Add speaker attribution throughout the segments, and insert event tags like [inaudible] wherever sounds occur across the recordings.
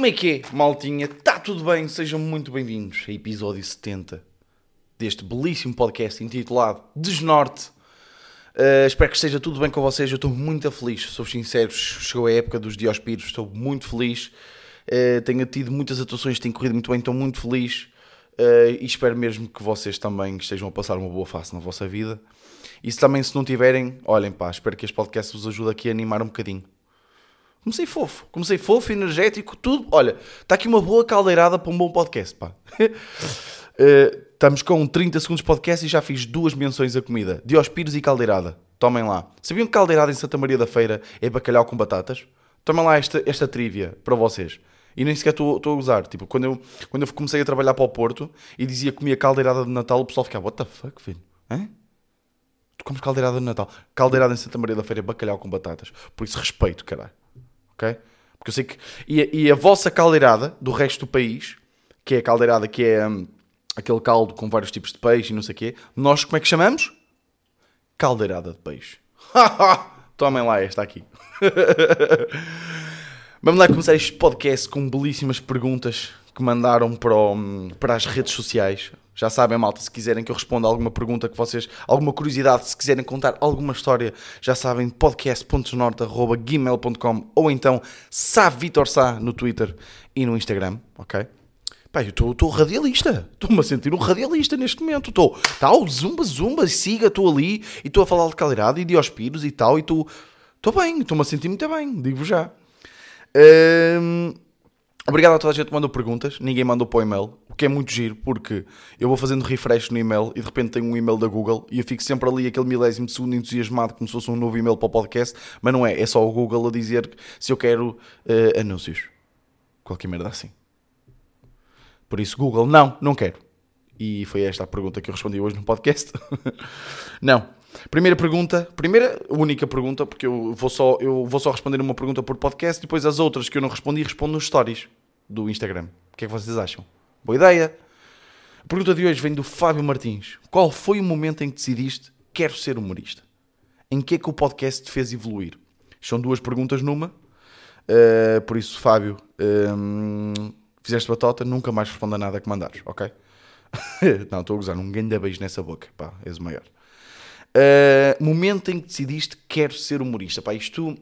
Speaker 1: Como é que é, maltinha? Está tudo bem? Sejam muito bem-vindos a episódio 70 deste belíssimo podcast intitulado Desnorte. Uh, espero que esteja tudo bem com vocês. Eu estou muito feliz, sou sincero. Chegou a época dos Diospíritos, estou muito feliz. Uh, tenho tido muitas atuações, tenho corrido muito bem, estou muito feliz. Uh, e espero mesmo que vocês também estejam a passar uma boa fase na vossa vida. E se também, se não tiverem, olhem pá, espero que este podcast vos ajude aqui a animar um bocadinho. Comecei fofo, comecei fofo, energético, tudo. Olha, está aqui uma boa caldeirada para um bom podcast, pá. uh, [laughs] estamos com 30 segundos de podcast e já fiz duas menções a comida: Diospírios e caldeirada. Tomem lá. Sabiam que caldeirada em Santa Maria da Feira é bacalhau com batatas? Tomem lá esta, esta trivia para vocês. E nem sequer estou a usar. Tipo, quando eu, quando eu comecei a trabalhar para o Porto e dizia que comia caldeirada de Natal, o pessoal ficava, what the fuck, filho? Hã? Tu comes caldeirada de Natal. Caldeirada em Santa Maria da Feira é bacalhau com batatas. Por isso, respeito, caralho ok? Porque eu sei que. E a, e a vossa caldeirada do resto do país, que é a caldeirada que é hum, aquele caldo com vários tipos de peixe e não sei o quê, nós como é que chamamos? Caldeirada de peixe. [laughs] Tomem lá esta aqui. [laughs] Vamos lá começar este podcast com belíssimas perguntas que mandaram para, o, hum, para as redes sociais. Já sabem, malta, se quiserem que eu responda alguma pergunta que vocês, alguma curiosidade, se quiserem contar alguma história, já sabem, podcast.norte.gmail.com ou então Savitorsá no Twitter e no Instagram, ok? Pá, eu estou radialista. Estou-me a sentir um radialista neste momento. Estou, tal, zumba, zumba, siga, estou ali e estou a falar de caldeirada e de hospiros e tal, e estou, estou bem, estou-me a sentir muito bem, digo já. Hum, Obrigado a toda a gente que mandou perguntas. Ninguém mandou para o e-mail, o que é muito giro, porque eu vou fazendo refresh no e-mail e de repente tenho um e-mail da Google e eu fico sempre ali aquele milésimo de segundo entusiasmado como se fosse um novo e-mail para o podcast, mas não é, é só o Google a dizer se eu quero uh, anúncios. Qualquer merda assim. Por isso, Google, não, não quero. E foi esta a pergunta que eu respondi hoje no podcast. [laughs] não. Primeira pergunta, primeira, única pergunta, porque eu vou só, eu vou só responder uma pergunta por podcast, depois as outras que eu não respondi, respondo nos stories do Instagram. O que é que vocês acham? Boa ideia! A pergunta de hoje vem do Fábio Martins. Qual foi o momento em que decidiste quero ser humorista? Em que é que o podcast te fez evoluir? São duas perguntas numa. Uh, por isso, Fábio, um, ehm, fizeste batota, nunca mais responda nada que mandares, ok? [laughs] não, estou a gozar, um grande beijo nessa boca, pá, és o maior. Uh, momento em que decidiste quero ser humorista, pá, isto...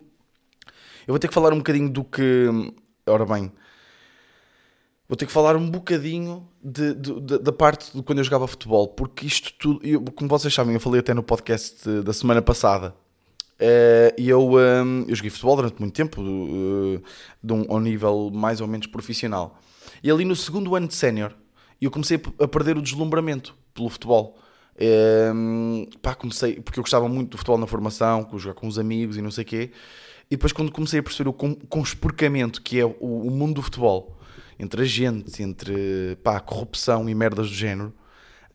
Speaker 1: Eu vou ter que falar um bocadinho do que... Ora bem, vou ter que falar um bocadinho de, de, de, da parte de quando eu jogava futebol, porque isto tudo, eu, como vocês sabem, eu falei até no podcast da semana passada, uh, e eu, um, eu joguei futebol durante muito tempo, uh, de um, a um nível mais ou menos profissional. E ali no segundo ano de sénior, eu comecei a perder o deslumbramento pelo futebol. Um, pá, comecei, porque eu gostava muito do futebol na formação, jogar com os amigos e não sei o quê. E depois, quando comecei a perceber o conspurcamento que é o, o mundo do futebol, entre agentes, entre pá, corrupção e merdas do género,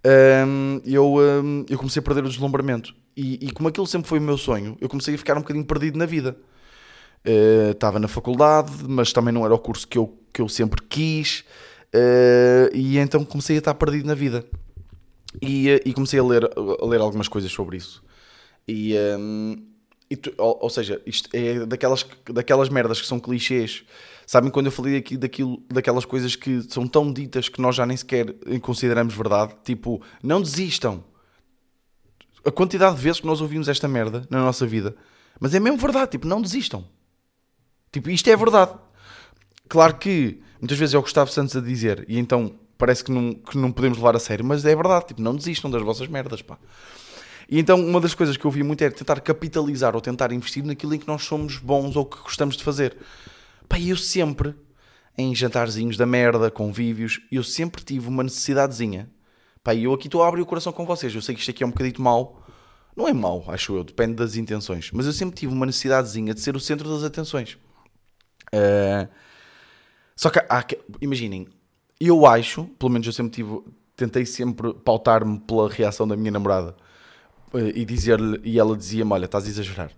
Speaker 1: um, eu, um, eu comecei a perder o deslumbramento. E, e, como aquilo sempre foi o meu sonho, eu comecei a ficar um bocadinho perdido na vida. Uh, estava na faculdade, mas também não era o curso que eu, que eu sempre quis, uh, e então comecei a estar perdido na vida. E, uh, e comecei a ler, a ler algumas coisas sobre isso. E, um, e tu, ou, ou, seja, isto é daquelas, daquelas merdas que são clichês Sabem quando eu falei aqui daquilo, daquelas coisas que são tão ditas que nós já nem sequer consideramos verdade? Tipo, não desistam. A quantidade de vezes que nós ouvimos esta merda na nossa vida. Mas é mesmo verdade, tipo, não desistam. Tipo, isto é verdade. Claro que muitas vezes é o Gustavo Santos a dizer, e então parece que não, que não podemos levar a sério, mas é verdade, tipo, não desistam das vossas merdas, pá. E então uma das coisas que eu vi muito era tentar capitalizar ou tentar investir naquilo em que nós somos bons ou que gostamos de fazer. Pá, eu sempre, em jantarzinhos da merda, convívios, eu sempre tive uma necessidadezinha. Pá, eu aqui estou a abrir o coração com vocês. Eu sei que isto aqui é um bocadito mau. Não é mau, acho eu, depende das intenções. Mas eu sempre tive uma necessidadezinha de ser o centro das atenções. Uh, só que, há, imaginem, eu acho, pelo menos eu sempre tive, tentei sempre pautar-me pela reação da minha namorada uh, e dizer-lhe, e ela dizia-me: Olha, estás a exagerar.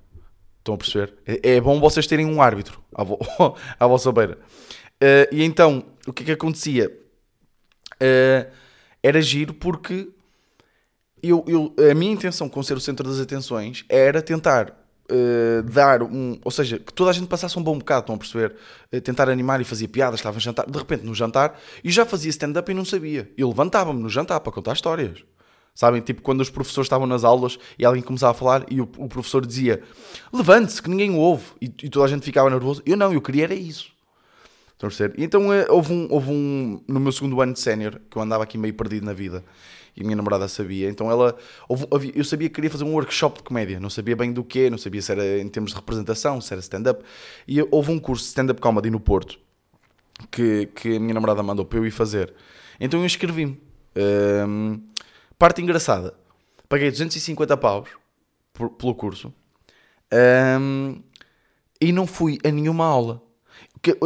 Speaker 1: Estão a perceber? É, é bom vocês terem um árbitro à, vo [laughs] à vossa beira. Uh, e então, o que é que acontecia? Uh, era giro porque eu, eu, a minha intenção com ser o centro das atenções era tentar uh, dar um. Ou seja, que toda a gente passasse um bom bocado, estão a perceber? Uh, tentar animar e fazia piadas, estava a jantar. De repente, no jantar, e já fazia stand-up e não sabia. Eu levantava-me no jantar para contar histórias. Sabem? Tipo, quando os professores estavam nas aulas e alguém começava a falar e o, o professor dizia levante-se, que ninguém o ouve. E, e, toda a gente ficava nervoso. Eu não, eu queria era isso. Estão a perceber? Então uh, houve, um, houve um. No meu segundo ano de sénior, que eu andava aqui meio perdido na vida e a minha namorada sabia. Então ela, eu sabia que queria fazer um workshop de comédia, não sabia bem do que, não sabia se era em termos de representação, se era stand-up. E houve um curso de stand-up comedy no Porto que, que a minha namorada mandou para eu ir fazer. Então eu inscrevi-me. Um, parte engraçada, paguei 250 paus por, pelo curso um, e não fui a nenhuma aula.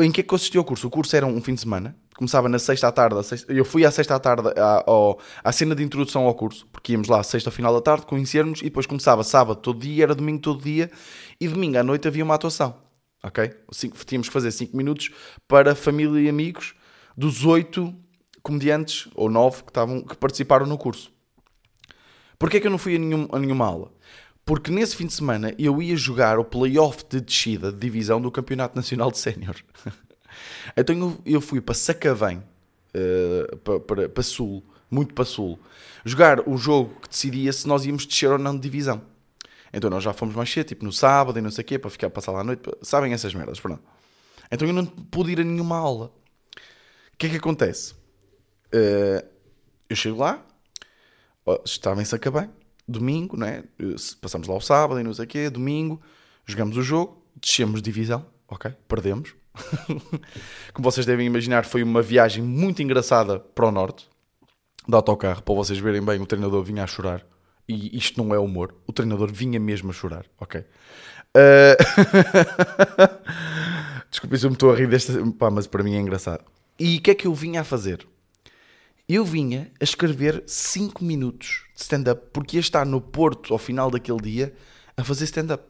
Speaker 1: Em que é que consistiu o curso? O curso era um fim de semana começava na sexta à tarde. Sexta, eu fui à sexta à tarde à, à cena de introdução ao curso, porque íamos lá sexta final da tarde, conhecermos, e depois começava sábado todo dia, era domingo todo dia, e domingo à noite havia uma atuação. Ok? Cinco, tínhamos que fazer 5 minutos para família e amigos dos oito comediantes, ou nove, que, estavam, que participaram no curso. Porquê é que eu não fui a, nenhum, a nenhuma aula? Porque nesse fim de semana eu ia jogar o playoff de descida de divisão do Campeonato Nacional de Sénior. [laughs] Então eu, fui para Sacavém, uh, para, para, para, Sul, muito para Sul, jogar o jogo que decidia se nós íamos descer ou não de divisão. Então nós já fomos mais cedo, tipo no sábado e não sei o quê, para ficar passar lá à noite. Sabem essas merdas, pronto. Então eu não pude ir a nenhuma aula. O que é que acontece? Uh, eu chego lá, estava em Sacabém, domingo, não é? Passamos lá o sábado e não sei o quê, domingo, jogamos o jogo, descemos divisão, ok? Perdemos. [laughs] Como vocês devem imaginar, foi uma viagem muito engraçada para o norte, de autocarro, para vocês verem bem, o treinador vinha a chorar. E isto não é humor, o treinador vinha mesmo a chorar, ok? [laughs] Uh... Desculpe se eu me estou a rir desta, pá, mas para mim é engraçado. E o que é que eu vinha a fazer? Eu vinha a escrever 5 minutos de stand-up, porque ia estar no Porto ao final daquele dia a fazer stand-up.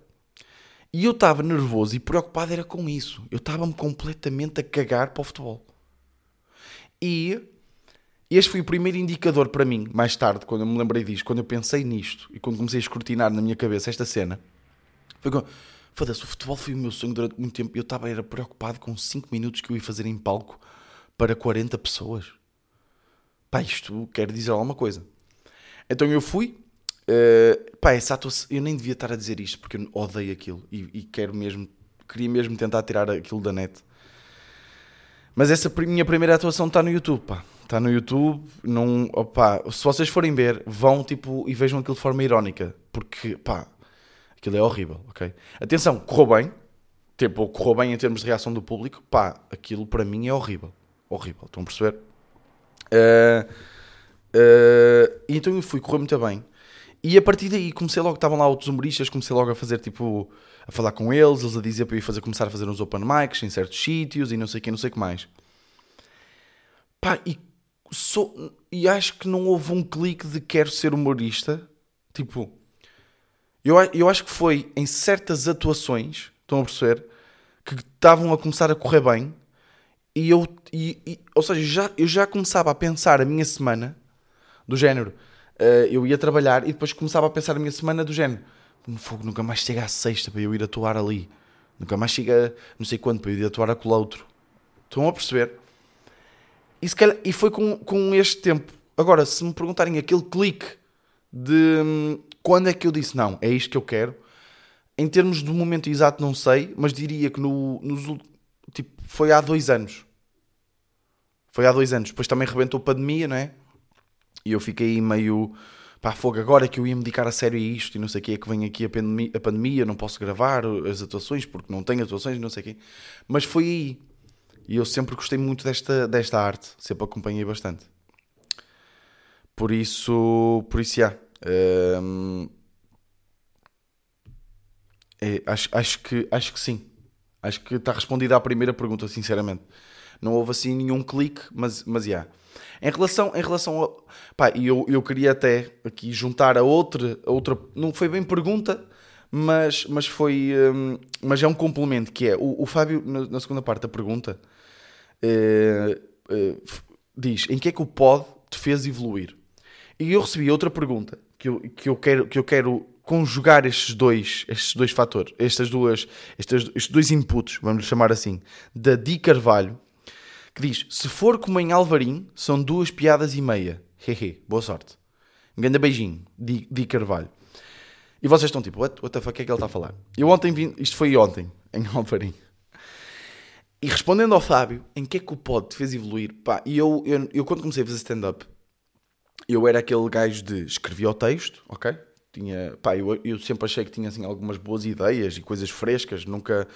Speaker 1: E eu estava nervoso e preocupado era com isso. Eu estava-me completamente a cagar para o futebol. E este foi o primeiro indicador para mim, mais tarde, quando eu me lembrei disto, quando eu pensei nisto e quando comecei a escrutinar na minha cabeça esta cena. Foi com... Foda-se, o futebol foi o meu sonho durante muito tempo. Eu estava era preocupado com 5 minutos que eu ia fazer em palco para 40 pessoas. Pá, isto quer dizer alguma coisa. Então eu fui, Uh, pá, essa atuação, eu nem devia estar a dizer isto porque eu odeio aquilo e, e, quero mesmo, queria mesmo tentar tirar aquilo da net. Mas essa minha primeira atuação está no YouTube, pá. Está no YouTube, não, opa, se vocês forem ver, vão tipo e vejam aquilo de forma irónica, porque pá, aquilo é horrível, ok? Atenção, correu bem, tipo, correu bem em termos de reação do público, pá, aquilo para mim é horrível, horrível, estão a perceber? Uh, então eu fui, correu muito bem. E a partir daí comecei logo, estavam lá outros humoristas, comecei logo a fazer tipo, a falar com eles, eles a dizer para eu fazer, começar a fazer uns open mics em certos sítios e não sei o que, não sei o que mais. Pá, e, sou, e acho que não houve um clique de quero ser humorista. Tipo, eu, eu acho que foi em certas atuações, estão a perceber, que estavam a começar a correr bem e eu, e, e, ou seja, já, eu já começava a pensar a minha semana do género uh, eu ia trabalhar e depois começava a pensar a minha semana do género. Fogo, nunca mais chega à sexta para eu ir atuar ali. Nunca mais chega não sei quando para eu ir atuar o outro. Estão a perceber? E, calhar, e foi com, com este tempo. Agora, se me perguntarem aquele clique de hum, quando é que eu disse não, é isto que eu quero, em termos do momento exato não sei, mas diria que no, nos, tipo, foi há dois anos. Foi há dois anos. Depois também rebentou a pandemia, não é? E eu fiquei meio pá, fogo, agora que eu ia me dedicar a sério a isto e não sei o que, é que vem aqui a pandemia, a pandemia, não posso gravar as atuações porque não tenho atuações, não sei o quê. Mas foi aí. E eu sempre gostei muito desta, desta arte, sempre acompanhei bastante. Por isso, por isso, já. Hum, é, acho, acho, que, acho que sim. Acho que está respondida à primeira pergunta, sinceramente. Não houve assim nenhum clique, mas, mas, já. Em relação, em relação a. Pá, eu, eu queria até aqui juntar a outra, a outra. Não foi bem pergunta, mas, mas foi. Um, mas é um complemento que é. O, o Fábio, na, na, segunda parte da pergunta, uh, uh, diz: em que é que o pod te fez evoluir? E eu recebi outra pergunta que eu, que eu, quero, que eu quero conjugar estes dois, estes dois fatores, estas duas, estes, estes dois inputs, vamos chamar assim, da Di Carvalho, que diz: Se for como em Alvarim, são duas piadas e meia. Hehe, boa sorte. Um grande beijinho, Di, Di Carvalho. E vocês estão tipo, what, what the fuck, é que ele está a falar? Eu ontem vim, isto foi ontem, [laughs] em Alvarim. E respondendo ao Fábio, em que é que o pod te fez evoluir? Pá, e eu, eu, eu quando comecei a fazer stand-up, eu era aquele gajo de escrevia o texto, ok? Tinha, pá, eu, eu sempre achei que tinha assim, algumas boas ideias e coisas frescas, nunca.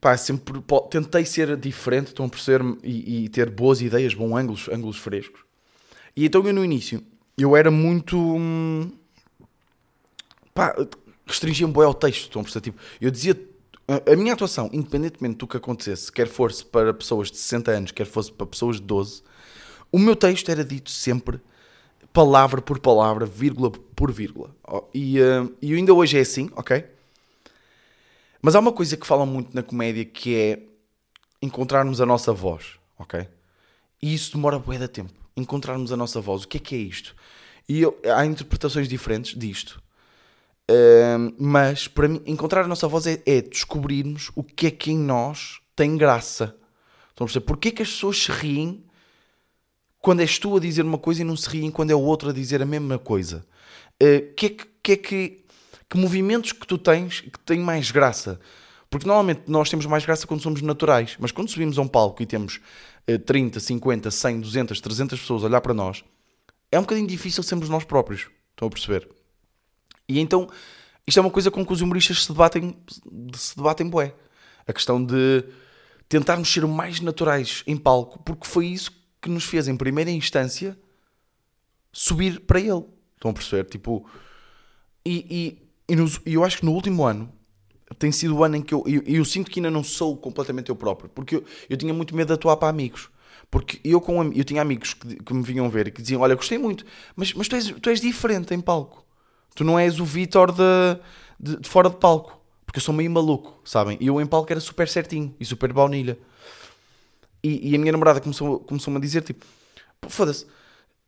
Speaker 1: Pá, sempre tentei ser diferente, estão a perceber e, e ter boas ideias, bons ângulos, ângulos frescos. E então eu no início, eu era muito. Hum, pá, restringia-me bem ao texto, estão a perceber? Tipo, eu dizia a minha atuação, independentemente do que acontecesse, quer fosse para pessoas de 60 anos, quer fosse para pessoas de 12, o meu texto era dito sempre palavra por palavra, vírgula por vírgula. E, uh, e ainda hoje é assim, ok? Mas há uma coisa que falam muito na comédia que é encontrarmos a nossa voz, ok? E isso demora bué de tempo. Encontrarmos a nossa voz. O que é que é isto? E eu, há interpretações diferentes disto mas para mim, encontrar a nossa voz é, é, descobrirmos o que é que em nós tem graça. Perceber? Porquê que as pessoas se riem quando és tu a dizer uma coisa e não se riem quando é o outro a dizer a mesma coisa? Uh, que é que, que, é que, que movimentos que tu tens que têm mais graça? Porque normalmente nós temos mais graça quando somos naturais, mas quando subimos a um palco e temos uh, 30, 50, 100, 200, 300 pessoas a olhar para nós, é um bocadinho difícil sermos nós próprios. Estão a perceber? E então, isto é uma coisa com que os humoristas se debatem, se debatem bué. A questão de tentarmos ser mais naturais em palco, porque foi isso que nos fez, em primeira instância, subir para ele. Estão a perceber? Tipo, e, e, e, nos, eu acho que no último ano tem sido o ano em que eu, eu, eu sinto que ainda não sou completamente eu próprio, porque eu, eu tinha muito medo de atuar para amigos. Porque eu, com, eu tinha amigos que, que me vinham ver e que diziam: Olha, gostei muito, mas, mas tu, és, tu és diferente em palco. Tu não és o Vitor de, de, de, fora de palco. Porque eu sou meio maluco, sabem? E eu em palco era super certinho e super baunilha. E, e a minha namorada começou, começou-me a dizer tipo: foda-se,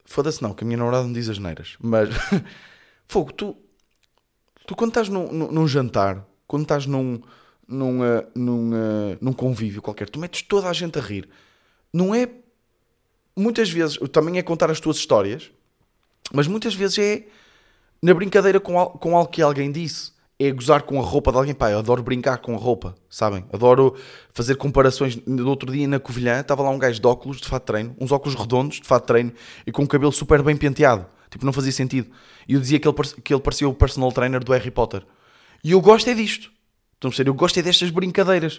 Speaker 1: foda-se não, que a minha namorada não diz as neiras. Mas, [laughs] fogo, tu, tu quando estás num, num, num jantar, quando estás num, num, uh, num, uh, num convívio qualquer, tu metes toda a gente a rir. Não é. Muitas vezes, também é contar as tuas histórias, mas muitas vezes é na brincadeira com, com algo que alguém disse. É gozar com a roupa de alguém. Pá, eu adoro brincar com a roupa, sabem? Adoro fazer comparações. No outro dia na Covilhã estava lá um gajo de óculos de fato treino, uns óculos redondos de fato treino e com o cabelo super bem penteado. Tipo, não fazia sentido. E eu dizia que ele, que ele parecia o personal trainer do Harry Potter. E eu gosto é disto. Estão a perceber? Eu gosto é destas brincadeiras.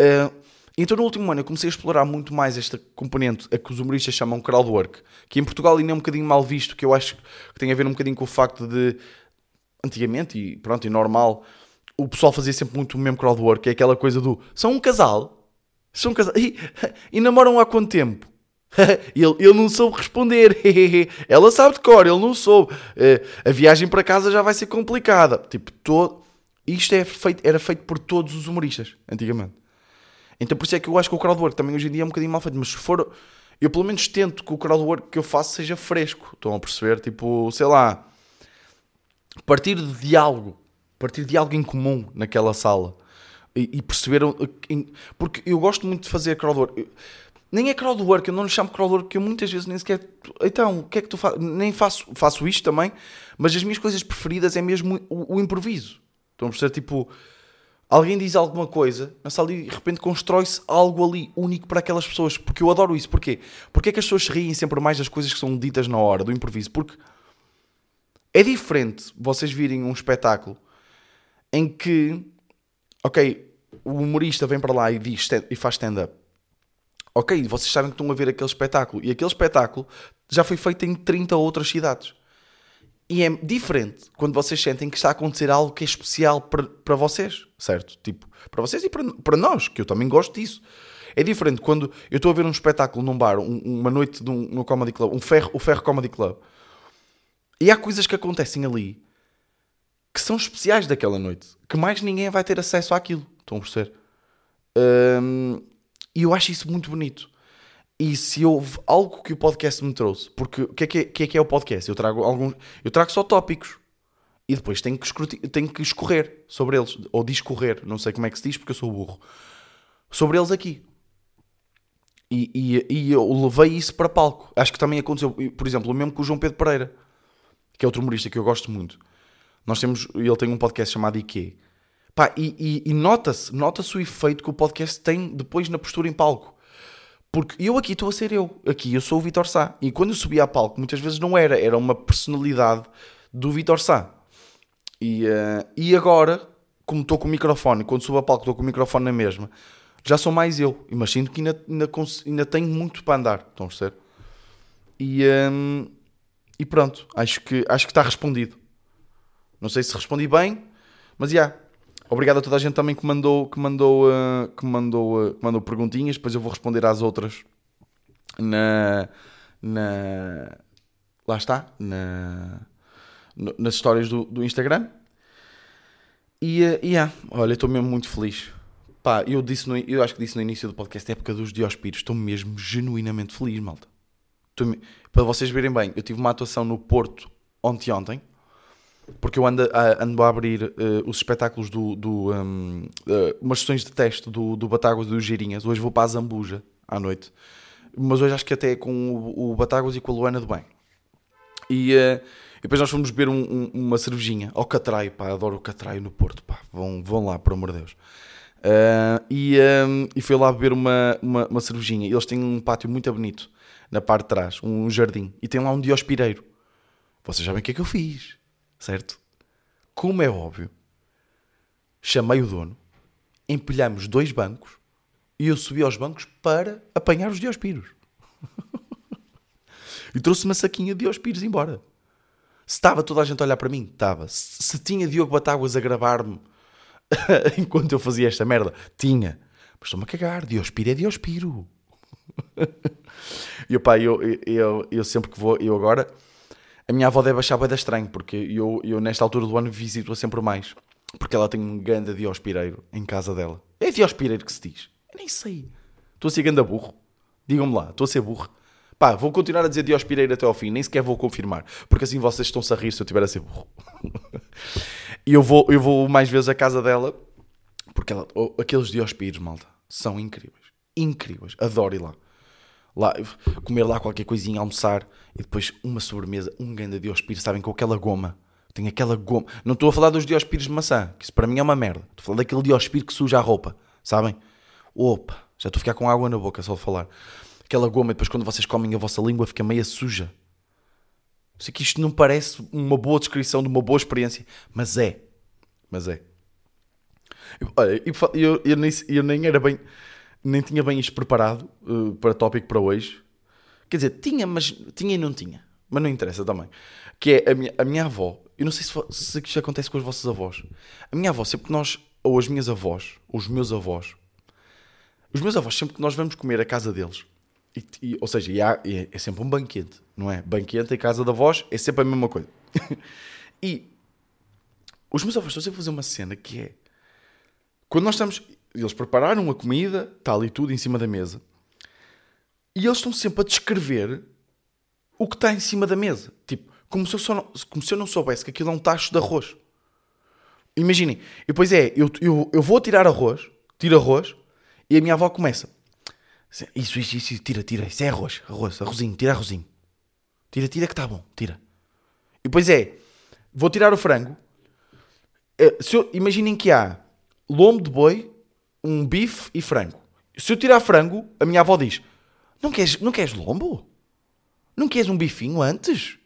Speaker 1: Uh, então no último ano eu comecei a explorar muito mais esta componente a que os humoristas chamam crowdwork, que em Portugal ainda é um bocadinho mal visto, que eu acho que tem a ver um bocadinho com o facto de antigamente e pronto, e normal, o pessoal fazia sempre muito o mesmo crowdwork, que é aquela coisa do são um casal, são um casal [laughs] e, e namoram há quanto tempo? [laughs] ele, ele não soube responder. [laughs] Ela sabe de cor, ele não soube. Uh, a viagem para casa já vai ser complicada. Tipo, todo... isto é feito, era feito por todos os humoristas, antigamente. Então por isso é que eu acho que o crowdwork também hoje em dia é um bocadinho mal feito, mas se for. Eu pelo menos tento que o crowdwork que eu faço seja fresco. Estão a perceber? Tipo, sei lá. Partir de diálogo. Partir de algo em comum naquela sala. E, e perceber. Porque eu gosto muito de fazer crowdwork. Nem é crowdwork, eu não lhe chamo crowdwork, porque eu muitas vezes nem sequer. Então, o que é que tu fazes? Nem faço, faço isto também, mas as minhas coisas preferidas é mesmo o, o improviso. Estão a perceber? Tipo alguém diz alguma coisa na sala e de repente constrói-se algo ali único para aquelas pessoas. Porque eu adoro isso. Porquê? Porque é que as pessoas se riem sempre mais das coisas que são ditas na hora, do improviso? Porque é diferente vocês virem um espetáculo em que, ok, o humorista vem para lá e, diz, e faz stand-up. Ok, vocês sabem que estão a ver aquele espetáculo. E aquele espetáculo já foi feito em 30 outras cidades. E é diferente quando vocês sentem que está a acontecer algo que é especial para, para vocês, certo? Tipo, para vocês e para, para nós, que eu também gosto disso. É diferente quando eu estou a ver um espetáculo num bar, um, uma noite de um, comedy club, um ferro, o Ferro Comedy Club, e há coisas que acontecem ali que são especiais daquela noite, que mais ninguém vai ter acesso àquilo. Estão a perceber? Um, e eu acho isso muito bonito. E se houve algo que o podcast me trouxe, porque o que é que é, que é, que é o podcast? Eu trago alguns, eu trago só tópicos. e depois tenho que, escruti- tenho que escorrer sobre eles, ou discorrer, não sei como é que se diz porque eu sou burro, sobre eles aqui. E, e, e eu levei isso para palco. Acho que também aconteceu, por exemplo, o mesmo com o João Pedro Pereira, que é outro humorista que eu gosto muito. Nós temos, ele tem um podcast chamado IQ. Pá, e, e- e nota-se, nota-se o efeito que o podcast tem depois na postura em palco. Porque eu aqui estou a ser eu. Aqui eu sou o Vitor Sá. E quando eu subia a palco, muitas vezes não era. Era uma personalidade do Vitor Sá. E, eh, e agora, como estou com o microfone, quando subo a palco estou com o microfone na mesma, já sou mais eu. Mas sinto que ainda, ainda, ainda tenho muito para andar. Estão a perceber? E, ehm, e pronto. Acho que, acho que está respondido. Não sei se respondi bem, mas já. Obrigado a toda a gente também que mandou, que mandou, eh, que mandou, eh, que mandou perguntinhas. Depois eu vou responder às outras na, na lá está, na, no- nas histórias do, do Instagram. E, eh, e yeah, olha, estou mesmo muito feliz. Pá, eu, disse no, eu acho que disse no início do podcast, época dos Diospiros, estou mesmo genuinamente feliz, malta. Para vocês verem bem, eu tive uma atuação no Porto ontem ontem, porque eu ando a, ando a abrir eh, os espetáculos do, do um, eh, umas sessões de teste do, do Batáguas e do Girinhas. Hoje vou para a Zambuja à noite, mas hoje acho que até é com o, o Batáguas e com a Luana do Bem. E, eh, e depois nós fomos beber um- um- uma cervejinha ao Catraio, pá, adoro o Catraio no Porto, pá, vão, vão lá, por amor de Deus. E, um, e fui lá beber uma, uma, uma cervejinha. Eles têm um pátio muito bonito na parte de trás, um jardim, e tem lá um diospireiro. Vocês sabem o que é que eu fiz, certo? Como é óbvio, chamei o dono, empilhamos dois bancos e eu subi aos bancos para apanhar os diospiros. [laughs] e trouxe uma saquinha de diospiros embora. Se estava toda a gente a olhar para mim, estava. Se, se tinha Diogo Batáguas a gravar-me [laughs] enquanto eu fazia esta merda, tinha. Mas estou-me a cagar, Diospiro é Diospiro. [laughs] e pá, eu, eu, eu sempre que vou, eu agora, a minha avó deve achar bem estranho, porque eu, eu nesta altura do ano visito-a sempre mais. Porque ela tem um grande diospireiro em casa dela. É diospireiro que se diz? Eu nem sei. Estou a ser ganda burro. Digam-me lá, estou a ser burro. Pá, vou continuar a dizer diospireiro até ao fim, nem sequer vou confirmar. Porque assim vocês estão-se a rir se eu estiver a ser burro. [laughs] e eu vou, eu vou mais vezes à casa dela, porque ela, oh, aqueles diospiros, malta, são incríveis. Incríveis. Adoro ir lá. Lá. Comer lá qualquer coisinha, almoçar e depois uma sobremesa, um grande diospiro, sabem, com aquela goma. Tem aquela goma. Não estou a falar dos diospiros de maçã, que isso para mim é uma merda. Estou a falar daquele diospiro que suja a roupa, sabem? Opa, já estou a ficar com água na boca só de falar. Aquela goma, e depois quando vocês comem a vossa língua fica meia suja. Sei que isto não parece uma boa descrição de uma boa experiência, mas é. Mas é. Olha, eu, eu, eu nem, eu nem era bem. Nem tinha bem isto preparado uh, para tópico para hoje. Quer dizer, tinha, mas tinha e não tinha. Mas não interessa também. Que é a minha, a minha avó. Eu não sei se, se isto acontece com os vossos avós. A minha avó, sempre que nós. Ou as minhas avós, ou os meus avós. Os meus avós, sempre que nós vamos comer à casa deles. e- e- ou seja, e há- é, é sempre um banquete, não é? Banquete em casa da avós é sempre a mesma coisa. [laughs] e os meus avós estão sempre a fazer uma cena que é quando nós estamos. Eles prepararam a comida, está ali tudo em cima da mesa, e eles estão sempre a descrever o que está em cima da mesa. Tipo, como se eu, só não, como se eu não soubesse que aquilo é um tacho de arroz. Imaginem, e depois é, eu, eu, eu vou tirar arroz, tiro arroz, e a minha avó começa. Isso, isso, isso, tira, tira, isso é arroz, arroz, arrozinho, tira arrozinho. Tira, tira que está bom, tira. E depois é, vou tirar o frango. Eh, se eu- imaginem que há lombo de boi, um bife e frango. Se eu tirar frango, a minha avó diz: Não queres, não queres lombo? Não queres um bifinho antes?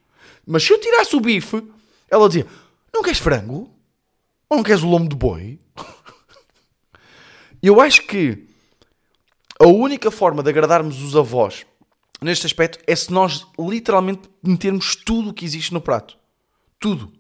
Speaker 1: Mas se eu tirasse o bife, ela dizia: Não queres frango? Ou não queres o lombo de boi? [laughs] Eu acho que a única forma de agradarmos os avós neste aspecto é se nós literalmente metermos tudo o que existe no prato. Tudo.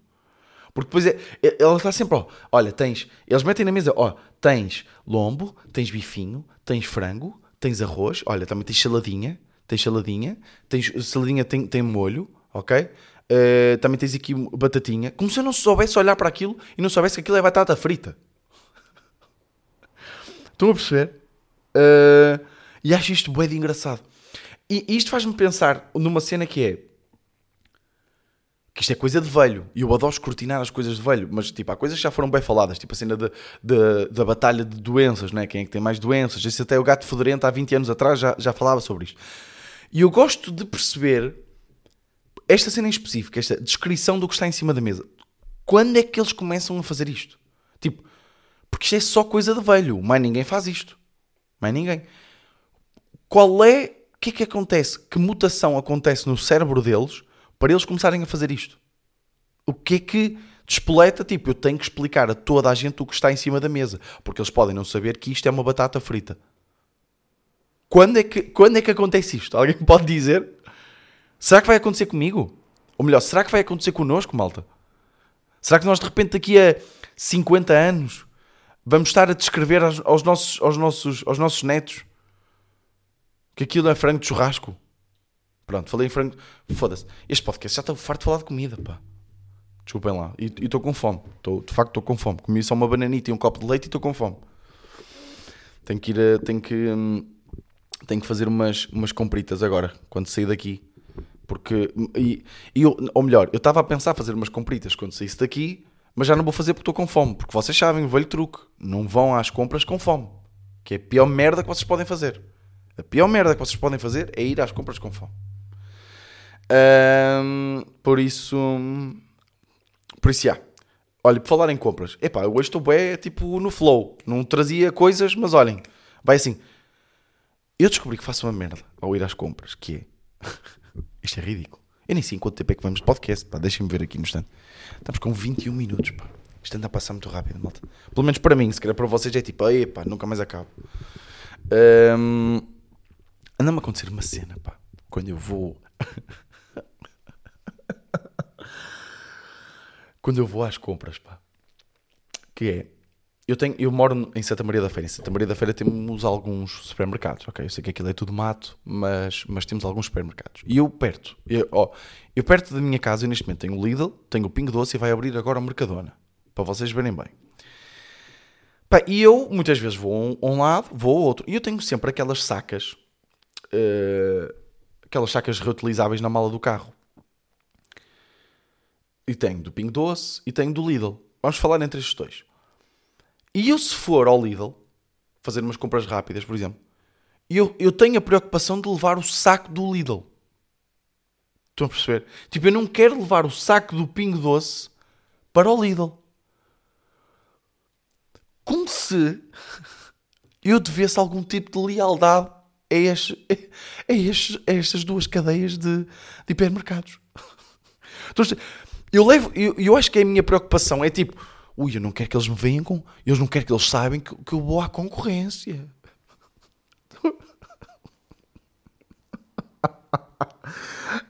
Speaker 1: Porque depois é, é- ela está sempre, ó, olha, tens, eles metem na mesa, ó, tens lombo, tens bifinho, tens frango, tens arroz, olha, também tens saladinha, tens saladinha, tens, saladinha tem, tem molho, ok? Eh, também tens aqui batatinha, como se eu não soubesse olhar para aquilo e não soubesse que aquilo é batata frita. [laughs] Estão a perceber? Eh, e acho isto bué de engraçado. E, e isto faz-me pensar numa cena que é que isto é coisa de velho. E eu adoro escrutinar as coisas de velho. Mas, tipo, há coisas que já foram bem faladas. Tipo a cena de, de- da batalha de doenças, né? Quem é que tem mais doenças. Isso até o Gato Fedorento, há 20 anos atrás, já, já falava sobre isto. E eu gosto de perceber esta cena em específico, esta descrição do que está em cima da mesa. Quando é que eles começam a fazer isto? Tipo, porque isto é só coisa de velho. Mais ninguém faz isto. Mais ninguém. Qual é... O que é que acontece? Que mutação acontece no cérebro deles para eles começarem a fazer isto? O que é que despoleta? Tipo, eu tenho que explicar a toda a gente o que está em cima da mesa. Porque eles podem não saber que isto é uma batata frita. Quando é que, quando é que acontece isto? Alguém [laughs] pode dizer? Será que vai acontecer comigo? Ou melhor, será que vai acontecer connosco, malta? Será que nós de repente daqui a 50 anos vamos estar a descrever aos, aos nossos, aos, nossos, aos nossos netos que aquilo é frango de churrasco? Pronto, falei em frango. Foda-se. Este podcast já está farto de falar de comida, pá. Desculpem lá. E estou com fome. Tô, de facto estou com fome. Comi só uma bananita e um copo de leite e estou com fome. Tenho que ir a, tenho que, hum, tenho que fazer umas, umas compritas agora, quando sair daqui. Porque, e, e eu, ou melhor, eu estava a pensar fazer umas compritas quando saísse daqui, mas já não vou fazer porque estou com fome. Porque vocês sabem, o velho truque. Não vão às compras com fome. Que é a pior merda que vocês podem fazer. A pior merda que vocês podem fazer é ir às compras com fome. Ahm, por isso. Por isso, já. Olha, por falar em compras. Epá, eu hoje estou bem, tipo, no flow. Não trazia coisas, mas olhem. Vai assim. Eu descobri que faço uma merda ao ir às compras, que é... [laughs] Isto é ridículo. Eu nem sei quanto tempo é que vamos de podcast, pá. Deixem-me ver aqui no instante. Estamos com 21 minutos, pá. Isto anda a passar muito rápido, malta. Pelo menos para mim, se calhar para vocês é tipo, epá, nunca mais acabo. Ahm, Anda-me a acontecer uma cena, pá. Quando eu vou... Quando eu vou às compras, pá. Que é... Eu, tenho, eu moro em Santa Maria da Feira. Em Santa Maria da Feira temos alguns supermercados, ok? Eu sei que aquilo é tudo mato, mas, mas temos alguns supermercados. E eu perto, eu, ó, eu perto da minha casa, eu neste momento tenho o Lidl, tenho o Pingo Doce e vai abrir agora o Mercadona. Para vocês verem bem. Pá, e eu muitas vezes vou a um, um lado, vou ao outro. E eu tenho sempre aquelas sacas, eh, aquelas sacas reutilizáveis na mala do carro. E tenho do Pingo Doce e tenho do Lidl. Vamos falar entre estes dois. E eu, se for ao Lidl, fazer umas compras rápidas, por exemplo, eu, eu tenho a preocupação de levar o saco do Lidl. Estão a perceber? Tipo, eu não quero levar o saco do Pingo Doce para o Lidl. Como se [laughs] eu devesse algum tipo de lealdade a, estes, a, estes, a estas duas cadeias de, de hipermercados. [laughs] Então, eu, levo, eu, eu acho que a minha preocupação é tipo, ui, eu não quero que eles me venham. Eles não querem que eles saibam que, que eu vou à concorrência. [laughs]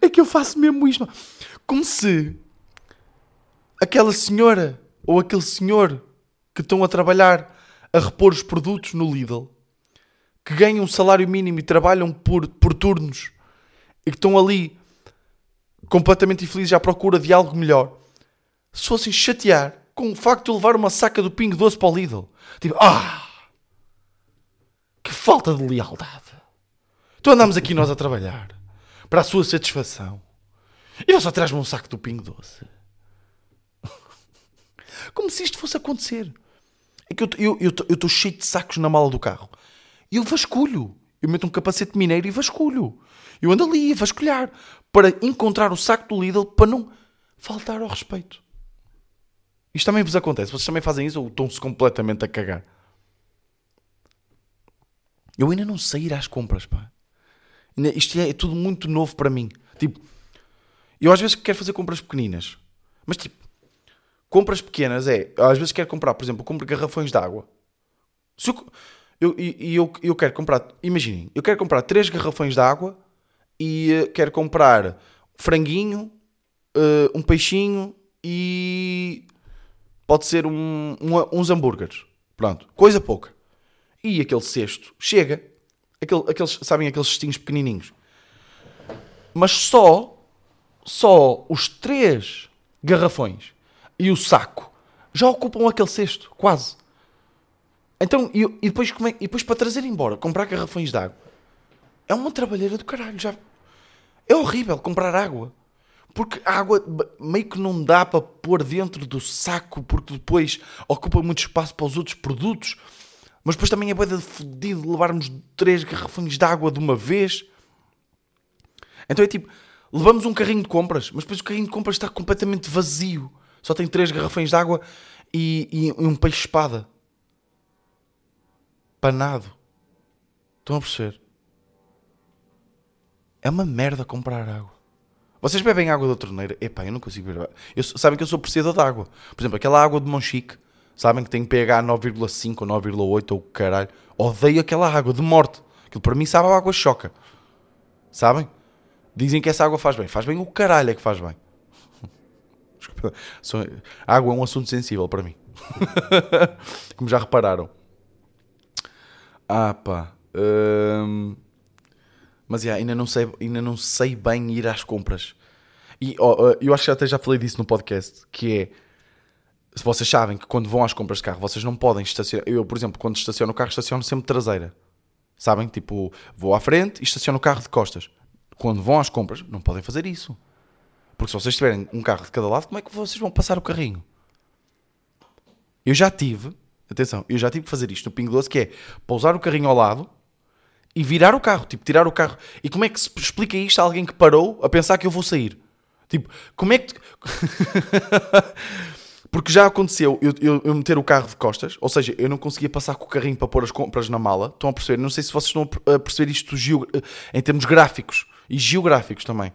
Speaker 1: É que eu faço mesmo isto. Como se aquela senhora ou aquele senhor que estão a trabalhar a repor os produtos no Lidl, que ganham um salário mínimo e trabalham por, por turnos e que estão ali completamente infelizes à procura de algo melhor, se fossem chatear com o facto de levar uma saca do Pingo Doce para o Lidl. Tipo, ah! Que falta de lealdade. Então andamos aqui nós a trabalhar para a sua satisfação. E você traz-me um saco do Pingo Doce. [laughs] Como se isto fosse acontecer. É que eu estou cheio de sacos na mala do carro. E eu vasculho. Eu meto um capacete mineiro e vasculho. Eu ando ali a vasculhar para encontrar o saco do Lidl para não faltar ao respeito. Isto também vos acontece. Vocês também fazem isso ou estão-se completamente a cagar? Eu ainda não sei ir às compras, pá. Isto é, é tudo muito novo para mim. Tipo, eu às vezes quero fazer compras pequeninas. Mas tipo, compras pequenas é... Às vezes quero comprar, por exemplo, compro garrafões de água. Se eu, eu, e- eu, eu quero comprar... Imaginem, eu quero comprar três garrafões de água e eh, quero comprar franguinho, eh, um peixinho e... Pode ser um- um- uns hambúrgueres. Pronto, coisa pouca. E aquele cesto chega. Aquele, aqueles, sabem aqueles cestinhos pequenininhos. Mas só, só os três garrafões e o saco já ocupam aquele cesto, quase. Então, e, e depois, é- e depois para trazer embora, comprar garrafões de água, é uma trabalheira do caralho. Já, é horrível comprar água. Porque a água meio que não dá para pôr dentro do saco, porque depois ocupa muito espaço para os outros produtos. Mas depois também é boeda de fodido levarmos três garrafões de água de uma vez. Então é tipo, levamos um carrinho de compras, mas depois o carrinho de compras está completamente vazio. Só tem três garrafões de água e, e um peixe-espada. Panado. Estão a perceber? É uma merda comprar água. Vocês bebem água da torneira? Epá, eu não consigo beber. Eu, sabem que eu sou apreciador de água. Por exemplo, aquela água de Monchique, sabem que tem pH 9,5 ou 9,8 ou caralho. Odeio aquela água de morte. Aquilo para mim sabe a água choca. Sabem? Dizem que essa água faz bem. Faz bem o caralho é que faz bem. [laughs] Desculpa. Água é um assunto sensível para mim. [laughs] Como já repararam. Ah pá. Hum, Mas yeah, ainda, não sei, ainda não sei bem ir às compras. E ó, eu acho que até já falei disso no podcast. Que é. Se vocês sabem que quando vão às compras de carro, vocês não podem estacionar. Eu, por exemplo, quando estaciono o carro, estaciono sempre traseira. Sabem? Tipo, vou à frente e estaciono o carro de costas. Quando vão às compras, não podem fazer isso. Porque se vocês tiverem um carro de cada lado, como é que vocês vão passar o carrinho? Eu já tive, atenção, eu já tive que fazer isto no Pingo Doce, que é pousar o carrinho ao lado e virar o carro, tipo, tirar o carro. E como é que se explica isto a alguém que parou a pensar que eu vou sair? Tipo, como é que... [laughs] Porque já aconteceu eu, eu, eu meter o carro de costas, ou seja, eu não conseguia passar com o carrinho para pôr as compras na mala. Estão a perceber? Não sei se vocês estão a perceber isto geo- em termos gráficos e geográficos também.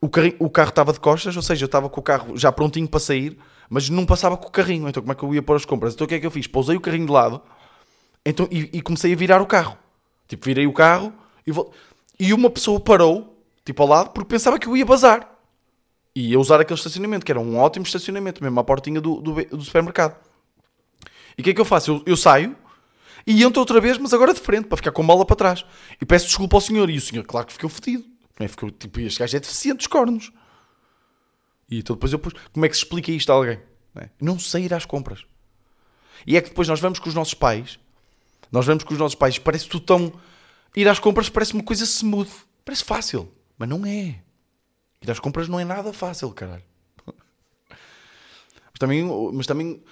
Speaker 1: O, carrinho, o carro estava de costas, ou seja, eu estava com o carro já prontinho para sair, mas não passava com o carrinho. Então como é que eu ia pôr as compras? Então o que é que eu fiz? Pousei o carrinho de lado então, e, e comecei a virar o carro. Tipo, virei o carro e, vol- e uma pessoa parou, tipo ao lado, porque pensava que eu ia bazar. E ia usar aquele estacionamento, que era um ótimo estacionamento, mesmo à portinha do, do, do supermercado. E o que é que eu faço? Eu, eu saio e entro outra vez, mas agora de frente, para ficar com a mola para trás. E peço desculpa ao senhor. E o senhor, claro que ficou fedido. Não é? Ficou tipo, este gajo é deficiente dos cornos. E então depois eu pus, como é que se explica isto a alguém? Não, é? não sei ir às compras. E é que depois nós vamos com os nossos pais, nós vamos com os nossos pais, parece tudo tão. Ir às compras parece uma coisa smooth, parece fácil, mas não é. Ir às compras não é nada fácil, caralho. Mas também, mas também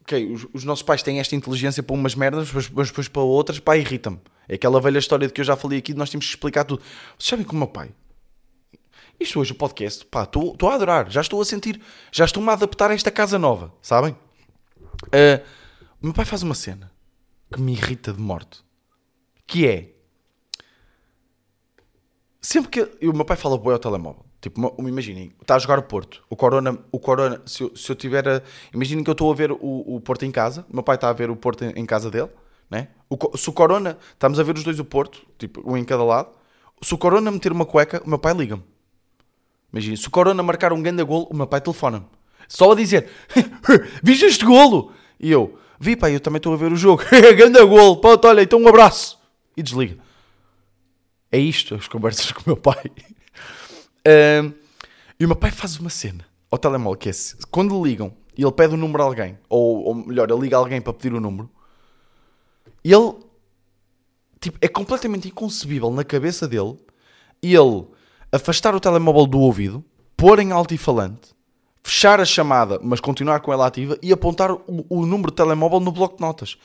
Speaker 1: ok, os, os nossos pais têm esta inteligência para umas merdas, mas, mas depois para outras, pá, irrita-me. É aquela velha história de que eu já falei aqui, de nós temos que explicar tudo. Vocês sabem que o meu pai, isto hoje, o podcast, pá, estou a adorar, já estou a sentir, já estou-me a adaptar a esta casa nova, sabem? Ah, o meu pai faz uma cena que me irrita de morte, que é sempre que o meu pai fala boi ao telemóvel, tipo, imaginem, está a jogar o Porto, o Corona, o Corona, se eu, se eu tiver a, imaginem que eu estou a ver o, o Porto em casa, o meu pai está a ver o Porto em, em casa dele, né? O, se o Corona, estamos a ver os dois o Porto, tipo, um em cada lado, se o Corona meter uma cueca, o meu pai liga-me. Imagina, se o Corona marcar um grande golo, o meu pai telefona-me. Só a dizer, [laughs] viste este golo? E eu, vi pai, eu também estou a ver o jogo. [laughs] grande golo, pronto, olha, então um abraço. E desliga. É isto, as conversas com o meu pai. [laughs] Ahm, e o meu pai faz uma cena ao telemóvel, que é, quando ligam e ele pede o número a alguém, ou, ou melhor, ele liga a alguém para pedir o número, ele, tipo, é completamente inconcebível na cabeça dele ele afastar o telemóvel do ouvido, pôr em altifalante, fechar a chamada, mas continuar com ela ativa e apontar o, o número de telemóvel no bloco de notas.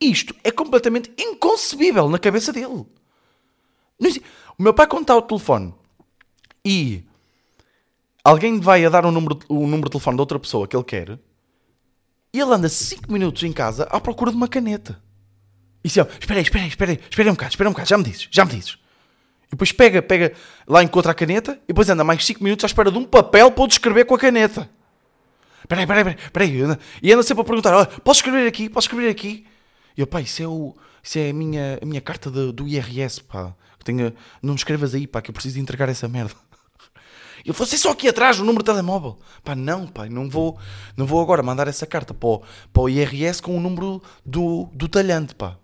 Speaker 1: Isto é completamente inconcebível na cabeça dele. O meu pai, quando está ao telefone e alguém vai a dar o número, o número de telefone de outra pessoa que ele quer, ele anda 5 minutos em casa à procura de uma caneta. E se espera aí, espera aí, espera aí, espera aí um bocado, espera um bocado, já me dizes, já me dizes. E depois pega, pega, lá encontra a caneta e depois anda mais 5 minutos à espera de um papel para o descrever com a caneta. Espera aí, espera aí, espera aí. anda- E anda sempre a perguntar, "Olha, posso escrever aqui, posso escrever aqui? E eu, pá, isso é, o, isso é a, minha, a minha carta do, do IRS, pá. Que tenho, não me escrevas aí, pá, que eu preciso entregar essa merda. [laughs] Eu vou ser só aqui atrás, o número de telemóvel. Pá, não, pá, não vou, não vou agora mandar essa carta para o, para o IRS com o número do, do talhante, pá.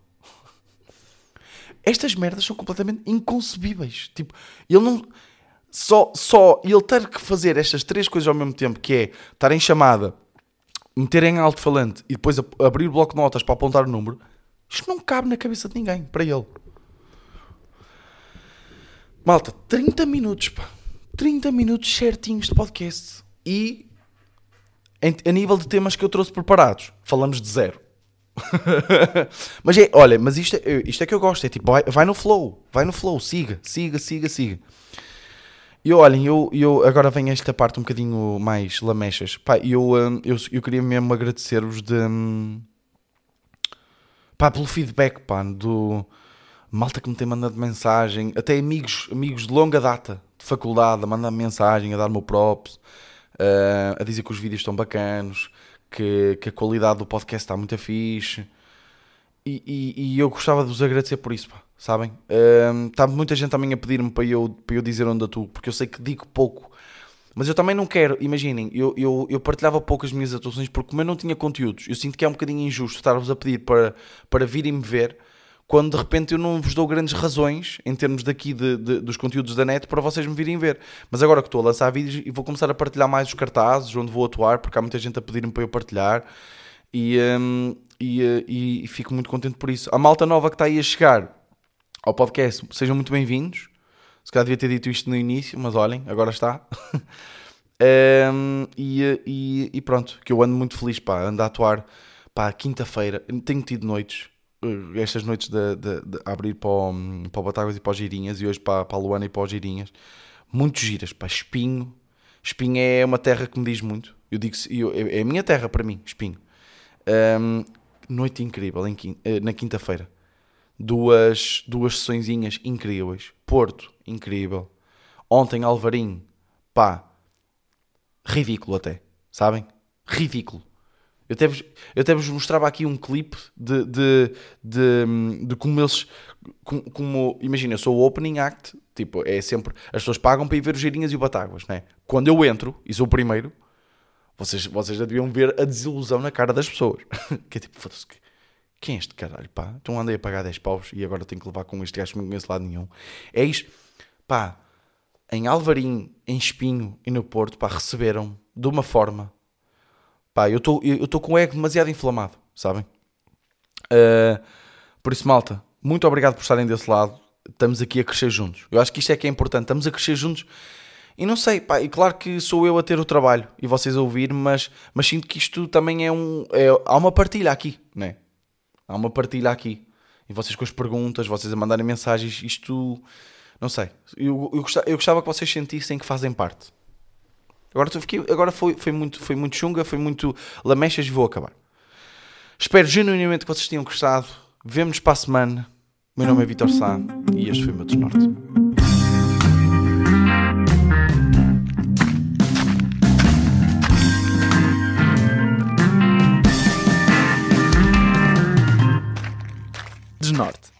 Speaker 1: Estas merdas são completamente inconcebíveis. Tipo, ele não. Só, só ele ter que fazer estas três coisas ao mesmo tempo, que é estar em chamada, meter em alto-falante e depois abrir o bloco de notas para apontar o número, isto não cabe na cabeça de ninguém, para ele. Malta, 30 minutos, pá. 30 minutos certinhos de podcast. E em- a nível de temas que eu trouxe preparados, falamos de zero. [laughs] mas é, olha, mas isto é, isto é que eu gosto, é tipo, vai, vai no flow, vai no flow, siga, siga, siga, siga. E olhem, eu, eu agora vem esta parte um bocadinho mais lamechas. Pá, eu, hum, eu, eu queria mesmo agradecer-vos de. hum, Pá, pelo feedback, pá, do malta que me tem mandado mensagem, até amigos, amigos de longa data de faculdade a mandar mensagem, a dar-me o props, eh, a dizer que os vídeos estão bacanos, que, que a qualidade do podcast está muito fixe. E, e- e eu gostava de vos agradecer por isso, pá, sabem? Está muita gente também a pedir-me para eu, para eu dizer onde atuo, porque eu sei que digo pouco. Mas eu também não quero, imaginem, eu, eu, eu partilhava pouco as minhas atuações porque como eu não tinha conteúdos, eu sinto que é um bocadinho injusto estar-vos a pedir para, para virem-me ver quando de repente eu não vos dou grandes razões em termos daqui de, de- dos conteúdos da net para vocês me virem ver. Mas agora que estou a lançar vídeos e vou começar a partilhar mais os cartazes onde vou atuar, porque há muita gente a pedir-me para eu partilhar e, e, eh, e- e fico muito contente por isso. A malta nova que está aí a chegar ao podcast, sejam muito bem-vindos. Se calhar devia ter dito isto no início, mas olhem, agora está. [laughs] E, eh, e- e pronto, que eu ando muito feliz, pá, ando a atuar, pá, quinta-feira, tenho tido noites, estas noites de, de- de abrir para o, para o e para o Girinhas, e hoje para, para a Luana e para o Girinhas, muito giras, pá, Espinho, Espinho é uma terra que me diz muito, eu digo, eu, é é a minha terra para mim, Espinho. Hum, noite incrível em eh, na quinta-feira. Duas, duas sessõezinhas incríveis. Porto, incrível. Ontem, Alvarinho, pá, ridículo até, sabem? Ridículo. Eu até vos, eu até vos mostrava aqui um clipe de, de, de, de como eles. Como, como- imagina, eu sou o opening act, tipo, é sempre. As pessoas pagam para ir ver os Girinhas e o Batáguas, né? Quando eu entro e sou o primeiro, vocês, vocês já deviam ver a desilusão na cara das pessoas. [laughs] que é tipo, foda-se, que- quem é este caralho, pá? Então andei a pagar 10 paus e agora tenho que levar com este gajo que não conheço lado nenhum. É isto, pá, em Alvarim, em Espinho e no Porto, pá, receberam de uma forma, pá, eu estou com o ego demasiado inflamado, sabem? Uh, por isso, malta, muito obrigado por estarem desse lado. Estamos aqui a crescer juntos. Eu acho que isto é que é importante. Estamos a crescer juntos. E não sei, pá, e claro que sou eu a ter o trabalho e vocês a ouvir, mas, mas sinto que isto também é um. é- há uma partilha aqui, né? Há uma partilha aqui. E vocês com as perguntas, vocês a mandarem mensagens, isto. Não sei. Eu, eu, gostava, eu gostava que vocês sentissem que fazem parte. Agora, fiquei, agora foi, foi, muito, foi muito chunga, foi muito lamechas e vou acabar. Espero genuinamente que vocês tenham gostado. Vemo-nos para a semana. Meu nome é Vitor Sá e este foi o meu desnorte. Desnorte.